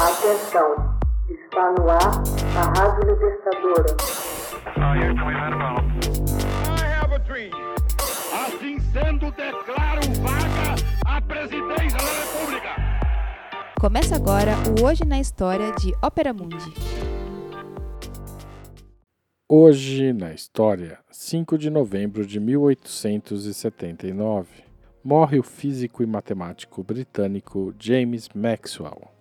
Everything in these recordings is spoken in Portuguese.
Atenção, está no ar a Rádio Libertadora. Assim sendo, declaro vaga a presidência da República. Começa agora o Hoje na História de Ópera Mundi. Hoje na História, 5 de novembro de 1879, morre o físico e matemático britânico James Maxwell.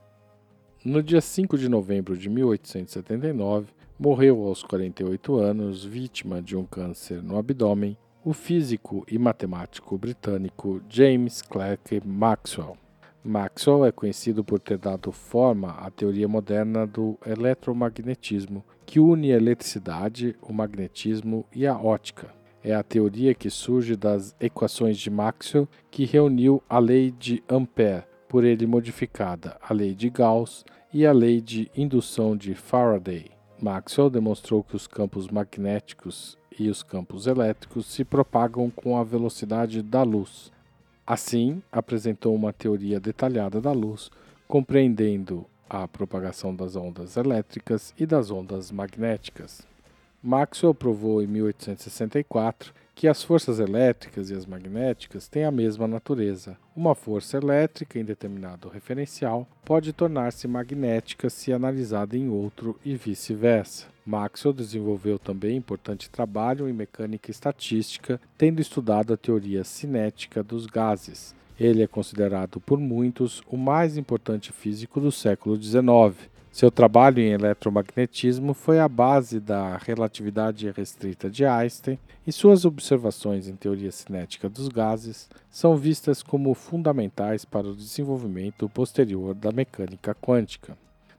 No dia 5 de novembro de 1879, morreu aos 48 anos, vítima de um câncer no abdômen, o físico e matemático britânico James Clerk Maxwell. Maxwell é conhecido por ter dado forma à teoria moderna do eletromagnetismo, que une a eletricidade, o magnetismo e a ótica. É a teoria que surge das equações de Maxwell, que reuniu a lei de Ampère, por ele modificada, a lei de Gauss e a lei de indução de Faraday. Maxwell demonstrou que os campos magnéticos e os campos elétricos se propagam com a velocidade da luz. Assim, apresentou uma teoria detalhada da luz, compreendendo a propagação das ondas elétricas e das ondas magnéticas. Maxwell provou em 1864 que as forças elétricas e as magnéticas têm a mesma natureza. Uma força elétrica em determinado referencial pode tornar-se magnética se analisada em outro e vice-versa. Maxwell desenvolveu também importante trabalho em mecânica estatística, tendo estudado a teoria cinética dos gases. Ele é considerado por muitos o mais importante físico do século XIX. Seu trabalho em eletromagnetismo foi a base da relatividade restrita de Einstein e suas observações em teoria cinética dos gases são vistas como fundamentais para o desenvolvimento posterior da mecânica quântica.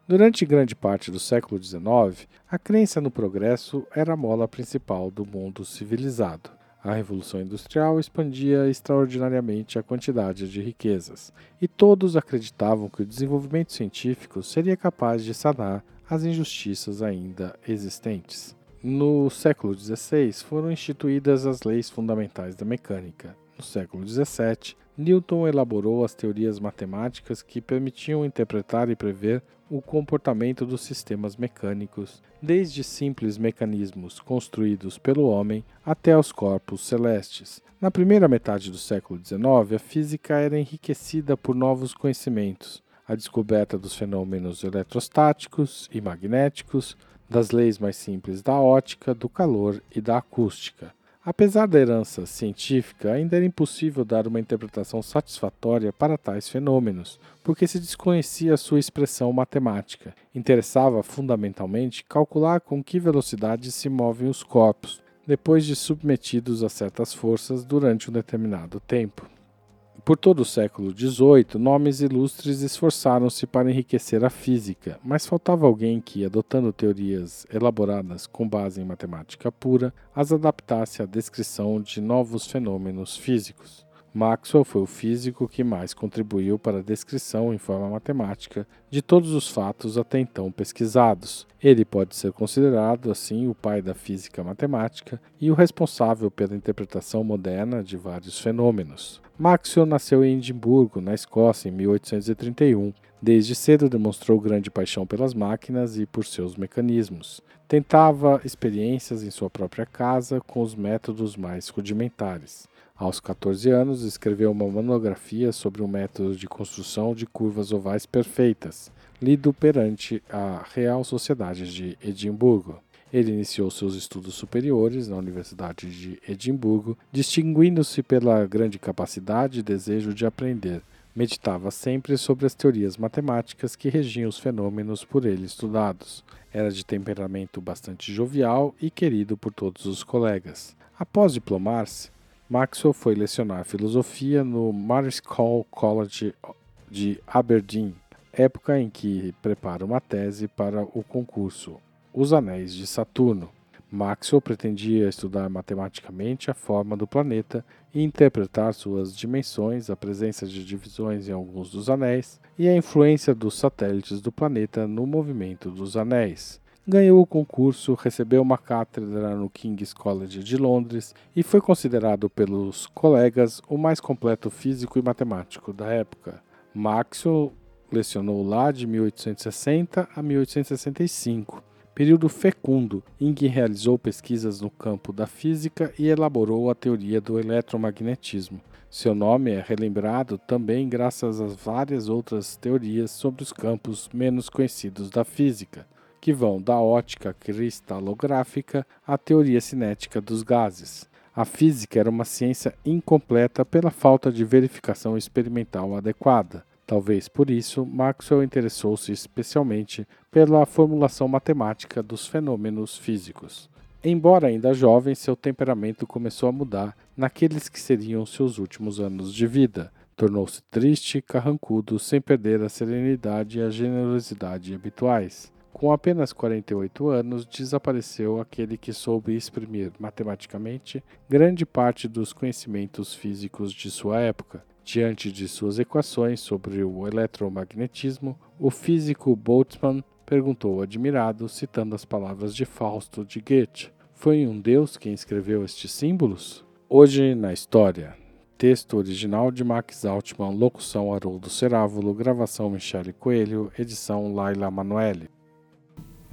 Durante grande parte do século XIX, a crença no progresso era a mola principal do mundo civilizado. A Revolução Industrial expandia extraordinariamente a quantidade de riquezas, e todos acreditavam que o desenvolvimento científico seria capaz de sanar as injustiças ainda existentes. No século XVI foram instituídas as leis fundamentais da mecânica. No século XVII, Newton elaborou as teorias matemáticas que permitiam interpretar e prever o comportamento dos sistemas mecânicos, desde simples mecanismos construídos pelo homem até os corpos celestes. Na primeira metade do século XIX, a física era enriquecida por novos conhecimentos, a descoberta dos fenômenos eletrostáticos e magnéticos, das leis mais simples da ótica, do calor e da acústica. Apesar da herança científica, ainda era impossível dar uma interpretação satisfatória para tais fenômenos, porque se desconhecia sua expressão matemática. Interessava fundamentalmente calcular com que velocidade se movem os corpos, depois de submetidos a certas forças durante um determinado tempo. Por todo o século XVIII, nomes ilustres esforçaram-se para enriquecer a física, mas faltava alguém que, adotando teorias elaboradas com base em matemática pura, as adaptasse à descrição de novos fenômenos físicos. Maxwell foi o físico que mais contribuiu para a descrição em forma matemática de todos os fatos até então pesquisados. Ele pode ser considerado, assim, o pai da física matemática e o responsável pela interpretação moderna de vários fenômenos. Maxwell nasceu em Edimburgo, na Escócia, em 1831. Desde cedo demonstrou grande paixão pelas máquinas e por seus mecanismos. Tentava experiências em sua própria casa com os métodos mais rudimentares. Aos 14 anos, escreveu uma monografia sobre o método de construção de curvas ovais perfeitas, lido perante a Real Sociedade de Edimburgo. Ele iniciou seus estudos superiores na Universidade de Edimburgo, distinguindo-se pela grande capacidade e desejo de aprender. Meditava sempre sobre as teorias matemáticas que regiam os fenômenos por ele estudados. Era de temperamento bastante jovial e querido por todos os colegas. Após diplomar-se, Maxwell foi lecionar filosofia no Mariscal College de Aberdeen, época em que prepara uma tese para o concurso os Anéis de Saturno. Maxwell pretendia estudar matematicamente a forma do planeta e interpretar suas dimensões, a presença de divisões em alguns dos anéis e a influência dos satélites do planeta no movimento dos anéis. Ganhou o concurso, recebeu uma cátedra no King's College de Londres e foi considerado pelos colegas o mais completo físico e matemático da época. Maxwell Lecionou lá de 1860 a 1865, período fecundo em que realizou pesquisas no campo da física e elaborou a teoria do eletromagnetismo. Seu nome é relembrado também graças às várias outras teorias sobre os campos menos conhecidos da física, que vão da ótica cristalográfica à teoria cinética dos gases. A física era uma ciência incompleta pela falta de verificação experimental adequada. Talvez por isso, Maxwell interessou-se especialmente pela formulação matemática dos fenômenos físicos. Embora ainda jovem, seu temperamento começou a mudar naqueles que seriam seus últimos anos de vida. Tornou-se triste, carrancudo, sem perder a serenidade e a generosidade habituais. Com apenas 48 anos, desapareceu aquele que soube exprimir matematicamente grande parte dos conhecimentos físicos de sua época. Diante de suas equações sobre o eletromagnetismo, o físico Boltzmann perguntou admirado, citando as palavras de Fausto de Goethe: Foi um Deus quem escreveu estes símbolos? Hoje na história. Texto original de Max Altman, locução Haroldo Cerávulo, gravação Michele Coelho, edição Laila Manoeli.